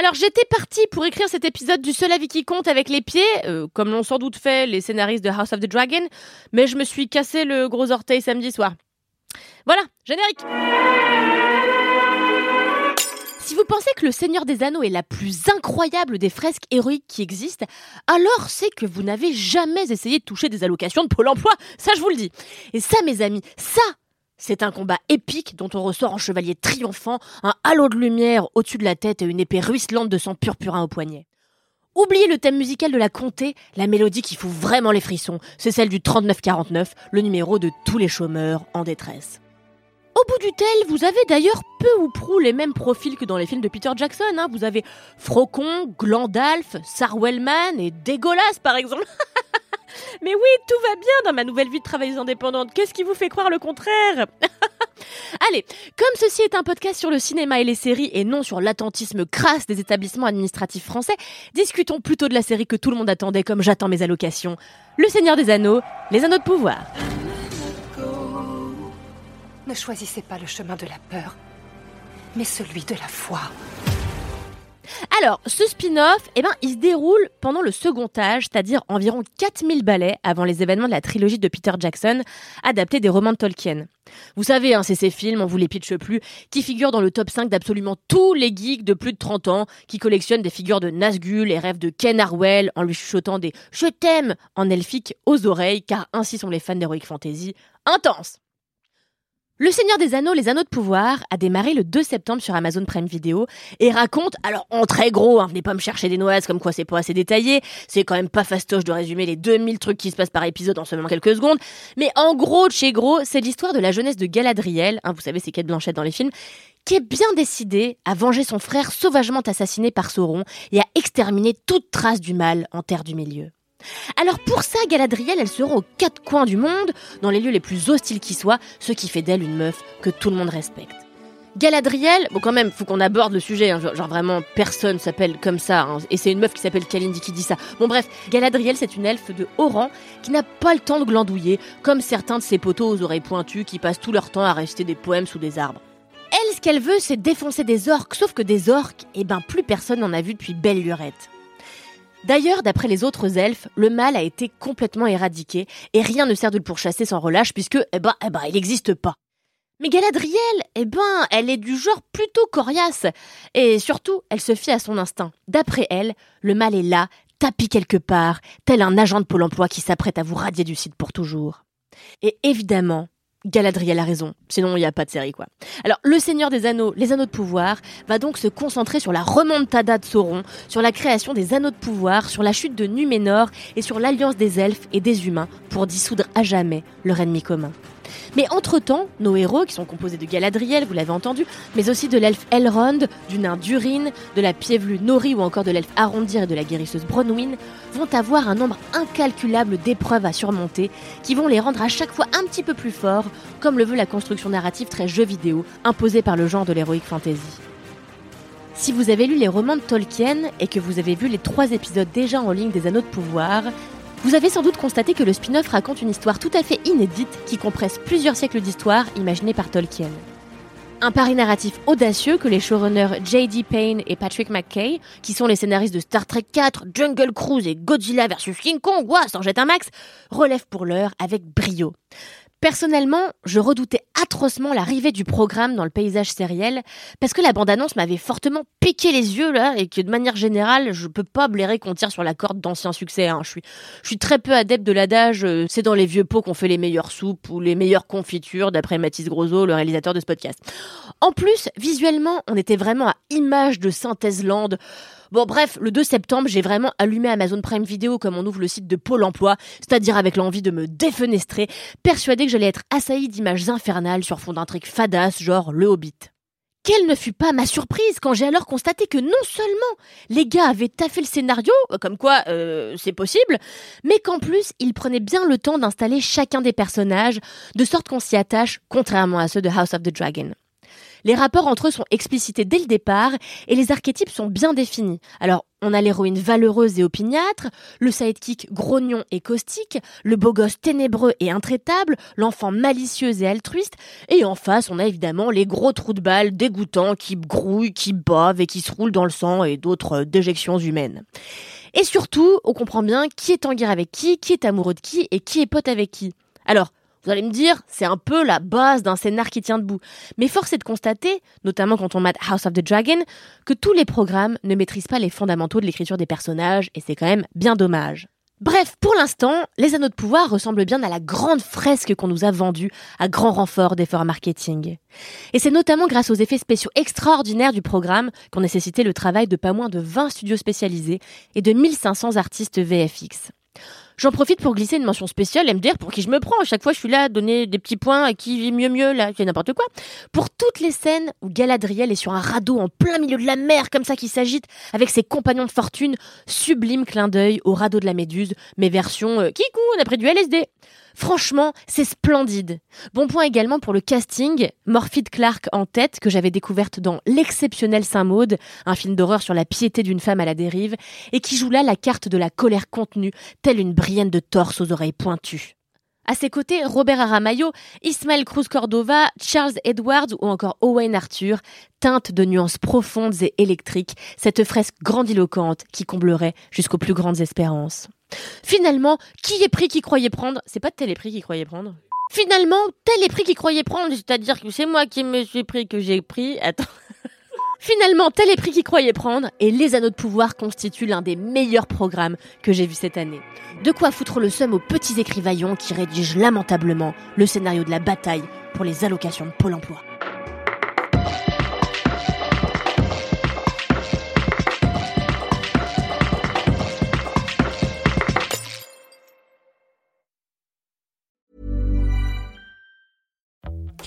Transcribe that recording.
Alors j'étais partie pour écrire cet épisode du seul avis qui compte avec les pieds, euh, comme l'ont sans doute fait les scénaristes de House of the Dragon, mais je me suis cassé le gros orteil samedi soir. Voilà, générique Si vous pensez que le Seigneur des Anneaux est la plus incroyable des fresques héroïques qui existent, alors c'est que vous n'avez jamais essayé de toucher des allocations de Pôle emploi, ça je vous le dis. Et ça mes amis, ça c'est un combat épique dont on ressort en chevalier triomphant, un halo de lumière au-dessus de la tête et une épée ruisselante de sang purpurin au poignet. Oubliez le thème musical de la comté, la mélodie qui fout vraiment les frissons, c'est celle du 3949, le numéro de tous les chômeurs en détresse. Au bout du tel, vous avez d'ailleurs peu ou prou les mêmes profils que dans les films de Peter Jackson. Hein. Vous avez Frocon, Glandalf, Sarwellman et Dégolas par exemple. Mais oui, tout va bien dans ma nouvelle vie de travailleuse indépendante. Qu'est-ce qui vous fait croire le contraire Allez, comme ceci est un podcast sur le cinéma et les séries et non sur l'attentisme crasse des établissements administratifs français, discutons plutôt de la série que tout le monde attendait comme j'attends mes allocations. Le Seigneur des Anneaux, les Anneaux de pouvoir. Ne choisissez pas le chemin de la peur, mais celui de la foi. Alors, ce spin-off, eh ben, il se déroule pendant le second âge, c'est-à-dire environ 4000 ballets avant les événements de la trilogie de Peter Jackson, adaptés des romans de Tolkien. Vous savez, hein, c'est ces films, on vous les pitche plus, qui figurent dans le top 5 d'absolument tous les geeks de plus de 30 ans, qui collectionnent des figures de Nazgûl et rêvent de Ken Harwell en lui chuchotant des « je t'aime » en elfique aux oreilles, car ainsi sont les fans d'Heroic Fantasy. Intense le Seigneur des Anneaux, les Anneaux de Pouvoir, a démarré le 2 septembre sur Amazon Prime Video et raconte, alors en très gros, hein, venez pas me chercher des noises comme quoi c'est pas assez détaillé, c'est quand même pas fastoche de résumer les 2000 trucs qui se passent par épisode en seulement quelques secondes, mais en gros, de chez gros, c'est l'histoire de la jeunesse de Galadriel, hein, vous savez c'est Kate Blanchette dans les films, qui est bien décidée à venger son frère sauvagement assassiné par Sauron et à exterminer toute trace du mal en Terre du Milieu. Alors pour ça, Galadriel, elle se rend aux quatre coins du monde, dans les lieux les plus hostiles qui soient, ce qui fait d'elle une meuf que tout le monde respecte. Galadriel, bon quand même, faut qu'on aborde le sujet, hein, genre, vraiment personne s'appelle comme ça, hein, et c'est une meuf qui s'appelle Kalindi qui dit ça. Bon bref, Galadriel c'est une elfe de haut rang qui n'a pas le temps de glandouiller, comme certains de ses poteaux aux oreilles pointues qui passent tout leur temps à réciter des poèmes sous des arbres. Elle, ce qu'elle veut, c'est défoncer des orques, sauf que des orques, eh ben plus personne n'en a vu depuis belle lurette. D'ailleurs, d'après les autres elfes, le mal a été complètement éradiqué et rien ne sert de le pourchasser sans relâche puisque, eh ben, eh ben, il n'existe pas. Mais Galadriel, eh ben, elle est du genre plutôt coriace. Et surtout, elle se fie à son instinct. D'après elle, le mal est là, tapis quelque part, tel un agent de Pôle emploi qui s'apprête à vous radier du site pour toujours. Et évidemment, Galadriel a raison, sinon il n'y a pas de série quoi. Alors le Seigneur des Anneaux, les Anneaux de Pouvoir, va donc se concentrer sur la remontada de Sauron, sur la création des Anneaux de Pouvoir, sur la chute de Numénor et sur l'alliance des elfes et des humains pour dissoudre à jamais leur ennemi commun. Mais entre-temps, nos héros, qui sont composés de Galadriel, vous l'avez entendu, mais aussi de l'elfe Elrond, du nain Durin, de la piévelue Nori ou encore de l'elfe Arondir et de la guérisseuse Bronwyn, vont avoir un nombre incalculable d'épreuves à surmonter qui vont les rendre à chaque fois un petit peu plus forts, comme le veut la construction narrative très jeu vidéo imposée par le genre de l'heroic fantasy. Si vous avez lu les romans de Tolkien et que vous avez vu les trois épisodes déjà en ligne des Anneaux de Pouvoir, vous avez sans doute constaté que le spin-off raconte une histoire tout à fait inédite qui compresse plusieurs siècles d'histoire imaginée par Tolkien. Un pari narratif audacieux que les showrunners J.D. Payne et Patrick McKay, qui sont les scénaristes de Star Trek 4, Jungle Cruise et Godzilla vs King Kong, ouah, s'en jette un max, relèvent pour l'heure avec brio. Personnellement, je redoutais atrocement l'arrivée du programme dans le paysage sériel parce que la bande-annonce m'avait fortement piqué les yeux là et que de manière générale, je peux pas blairer qu'on tire sur la corde d'anciens succès. Hein. Je suis, je suis très peu adepte de l'adage euh, c'est dans les vieux pots qu'on fait les meilleures soupes ou les meilleures confitures d'après Mathis Grosot, le réalisateur de ce podcast. En plus, visuellement, on était vraiment à image de synthèse. Bon bref, le 2 septembre, j'ai vraiment allumé Amazon Prime Video comme on ouvre le site de Pôle Emploi, c'est-à-dire avec l'envie de me défenestrer, persuadé que j'allais être assailli d'images infernales sur fond d'un truc fadasse genre Le Hobbit. Quelle ne fut pas ma surprise quand j'ai alors constaté que non seulement les gars avaient taffé le scénario, euh, comme quoi euh, c'est possible, mais qu'en plus ils prenaient bien le temps d'installer chacun des personnages, de sorte qu'on s'y attache, contrairement à ceux de House of the Dragon. Les rapports entre eux sont explicités dès le départ et les archétypes sont bien définis. Alors, on a l'héroïne valeureuse et opiniâtre, le sidekick grognon et caustique, le beau gosse ténébreux et intraitable, l'enfant malicieux et altruiste, et en face, on a évidemment les gros trous de balles dégoûtants qui grouillent, qui bavent et qui se roulent dans le sang et d'autres déjections humaines. Et surtout, on comprend bien qui est en guerre avec qui, qui est amoureux de qui et qui est pote avec qui. Alors, vous allez me dire, c'est un peu la base d'un scénar qui tient debout. Mais force est de constater, notamment quand on mate House of the Dragon, que tous les programmes ne maîtrisent pas les fondamentaux de l'écriture des personnages, et c'est quand même bien dommage. Bref, pour l'instant, les anneaux de pouvoir ressemblent bien à la grande fresque qu'on nous a vendue à grand renfort d'efforts marketing. Et c'est notamment grâce aux effets spéciaux extraordinaires du programme qu'ont nécessité le travail de pas moins de 20 studios spécialisés et de 1500 artistes VFX. J'en profite pour glisser une mention spéciale dire pour qui je me prends. À chaque fois, je suis là à donner des petits points à qui vit mieux mieux, là, fait n'importe quoi. Pour toutes les scènes où Galadriel est sur un radeau en plein milieu de la mer, comme ça, qui s'agite avec ses compagnons de fortune, sublime clin d'œil au radeau de la Méduse, mais version euh, Kikou, on du LSD. Franchement, c'est splendide. Bon point également pour le casting. Morphide Clark en tête, que j'avais découverte dans L'exceptionnel Saint-Maude, un film d'horreur sur la piété d'une femme à la dérive, et qui joue là la carte de la colère contenue, telle une brienne de torse aux oreilles pointues. À ses côtés, Robert Aramayo, Ismaël Cruz Cordova, Charles Edwards ou encore Owen Arthur, teintent de nuances profondes et électriques, cette fresque grandiloquente qui comblerait jusqu'aux plus grandes espérances. Finalement, qui est pris qui croyait prendre? C'est pas tel est pris qui croyait prendre Finalement, tel est pris qui croyait prendre, c'est-à-dire que c'est moi qui me suis pris que j'ai pris. Attends. Finalement, tel est pris qui croyait prendre, et Les Anneaux de Pouvoir constituent l'un des meilleurs programmes que j'ai vu cette année. De quoi foutre le seum aux petits écrivaillons qui rédigent lamentablement le scénario de la bataille pour les allocations de Pôle emploi.